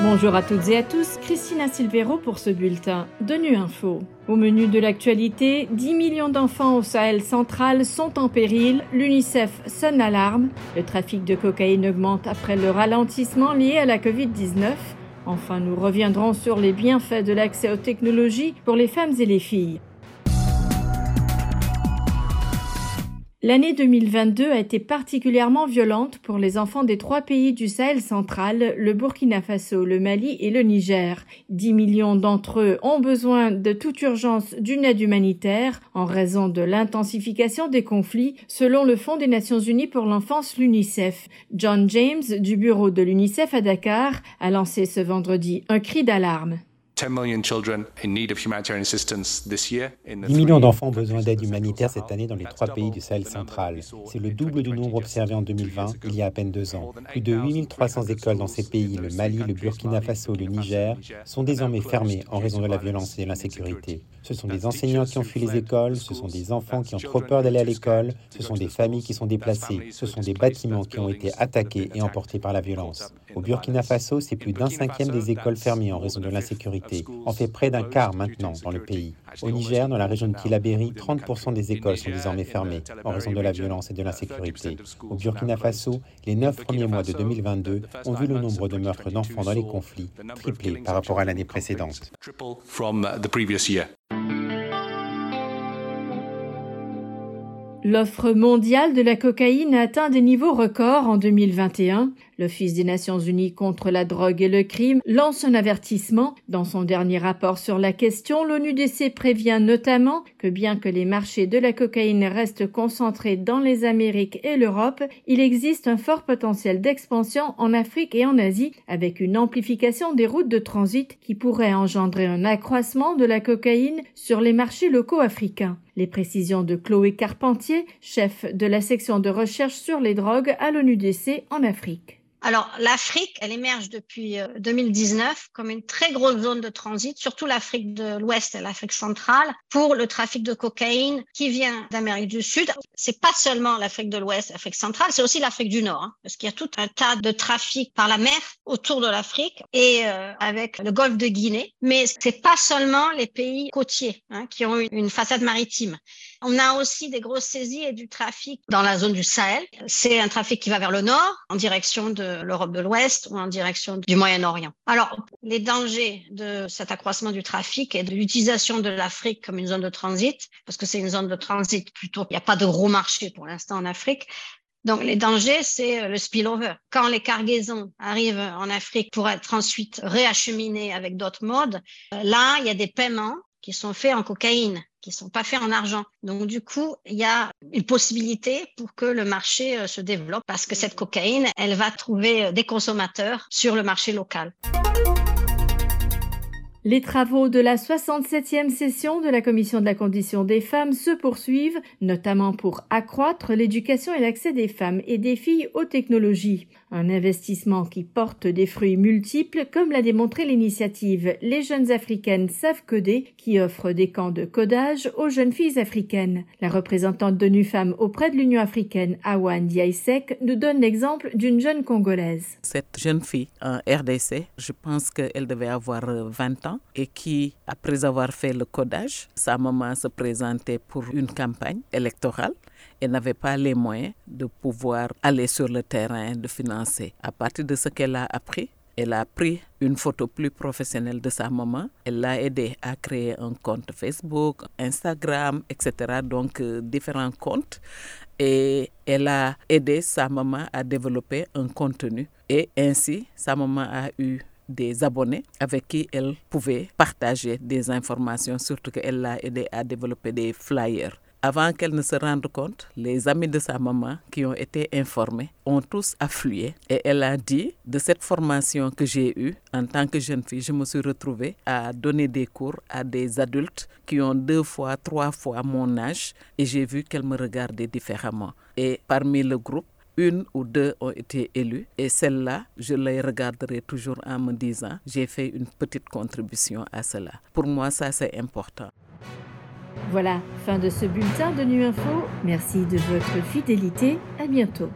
Bonjour à toutes et à tous, Christina Silvero pour ce bulletin de Nu Info. Au menu de l'actualité, 10 millions d'enfants au Sahel central sont en péril, l'UNICEF sonne l'alarme, le trafic de cocaïne augmente après le ralentissement lié à la Covid-19. Enfin, nous reviendrons sur les bienfaits de l'accès aux technologies pour les femmes et les filles. L'année 2022 a été particulièrement violente pour les enfants des trois pays du Sahel central, le Burkina Faso, le Mali et le Niger. 10 millions d'entre eux ont besoin de toute urgence d'une aide humanitaire en raison de l'intensification des conflits, selon le Fonds des Nations Unies pour l'enfance, l'UNICEF. John James, du bureau de l'UNICEF à Dakar, a lancé ce vendredi un cri d'alarme. 10 millions d'enfants ont besoin d'aide humanitaire cette année dans les trois pays du Sahel central. C'est le double du nombre observé en 2020, il y a à peine deux ans. Plus de 8300 écoles dans ces pays, le Mali, le Burkina Faso, le Niger, sont désormais fermées en raison de la violence et de l'insécurité. Ce sont des enseignants qui ont fui les écoles, ce sont des enfants qui ont trop peur d'aller à l'école, ce sont des familles qui sont déplacées, ce sont des bâtiments qui ont été attaqués et emportés par la violence. Au Burkina Faso, c'est plus d'un cinquième des écoles fermées en raison de l'insécurité. On fait près d'un quart maintenant dans le pays. Au Niger, dans la région de Tilaberi, 30% des écoles sont désormais fermées en raison de la violence et de l'insécurité. Au Burkina Faso, les neuf premiers mois de 2022 ont vu le nombre de meurtres d'enfants dans les conflits tripler par rapport à l'année précédente. L'offre mondiale de la cocaïne atteint des niveaux records en 2021. L'Office des Nations Unies contre la drogue et le crime lance un avertissement. Dans son dernier rapport sur la question, l'ONUDC prévient notamment que bien que les marchés de la cocaïne restent concentrés dans les Amériques et l'Europe, il existe un fort potentiel d'expansion en Afrique et en Asie avec une amplification des routes de transit qui pourrait engendrer un accroissement de la cocaïne sur les marchés locaux africains. Les précisions de Chloé Carpentier, chef de la section de recherche sur les drogues à l'ONUDC en Afrique. Alors, l'Afrique, elle émerge depuis 2019 euh, comme une très grosse zone de transit, surtout l'Afrique de l'Ouest et l'Afrique centrale, pour le trafic de cocaïne qui vient d'Amérique du Sud. C'est pas seulement l'Afrique de l'Ouest, l'Afrique centrale, c'est aussi l'Afrique du Nord, hein, parce qu'il y a tout un tas de trafic par la mer autour de l'Afrique et euh, avec le golfe de Guinée. Mais c'est pas seulement les pays côtiers hein, qui ont une façade maritime. On a aussi des grosses saisies et du trafic dans la zone du Sahel. C'est un trafic qui va vers le nord, en direction de l'Europe de l'Ouest ou en direction du Moyen-Orient. Alors, les dangers de cet accroissement du trafic et de l'utilisation de l'Afrique comme une zone de transit, parce que c'est une zone de transit plutôt, il n'y a pas de gros marché pour l'instant en Afrique, donc, les dangers, c'est le spillover. Quand les cargaisons arrivent en Afrique pour être ensuite réacheminées avec d'autres modes, là, il y a des paiements qui sont faits en cocaïne qui sont pas faits en argent. Donc du coup, il y a une possibilité pour que le marché euh, se développe parce que cette cocaïne, elle va trouver euh, des consommateurs sur le marché local. Les travaux de la 67e session de la Commission de la condition des femmes se poursuivent, notamment pour accroître l'éducation et l'accès des femmes et des filles aux technologies. Un investissement qui porte des fruits multiples, comme l'a démontré l'initiative Les jeunes africaines savent coder, qui offre des camps de codage aux jeunes filles africaines. La représentante de NUFAM auprès de l'Union africaine, Awan Diaisek, nous donne l'exemple d'une jeune Congolaise. Cette jeune fille en RDC, je pense qu'elle devait avoir 20 ans et qui, après avoir fait le codage, sa maman se présentait pour une campagne électorale et n'avait pas les moyens de pouvoir aller sur le terrain, de financer. À partir de ce qu'elle a appris, elle a pris une photo plus professionnelle de sa maman. Elle l'a aidé à créer un compte Facebook, Instagram, etc. Donc, euh, différents comptes. Et elle a aidé sa maman à développer un contenu. Et ainsi, sa maman a eu des abonnés avec qui elle pouvait partager des informations, surtout qu'elle l'a aidé à développer des flyers. Avant qu'elle ne se rende compte, les amis de sa maman qui ont été informés ont tous afflué et elle a dit de cette formation que j'ai eue en tant que jeune fille, je me suis retrouvée à donner des cours à des adultes qui ont deux fois, trois fois mon âge et j'ai vu qu'elle me regardait différemment. Et parmi le groupe, une ou deux ont été élues et celles-là, je les regarderai toujours en me disant, j'ai fait une petite contribution à cela. Pour moi, ça c'est important. Voilà, fin de ce bulletin de Nu Info. Merci de votre fidélité. À bientôt.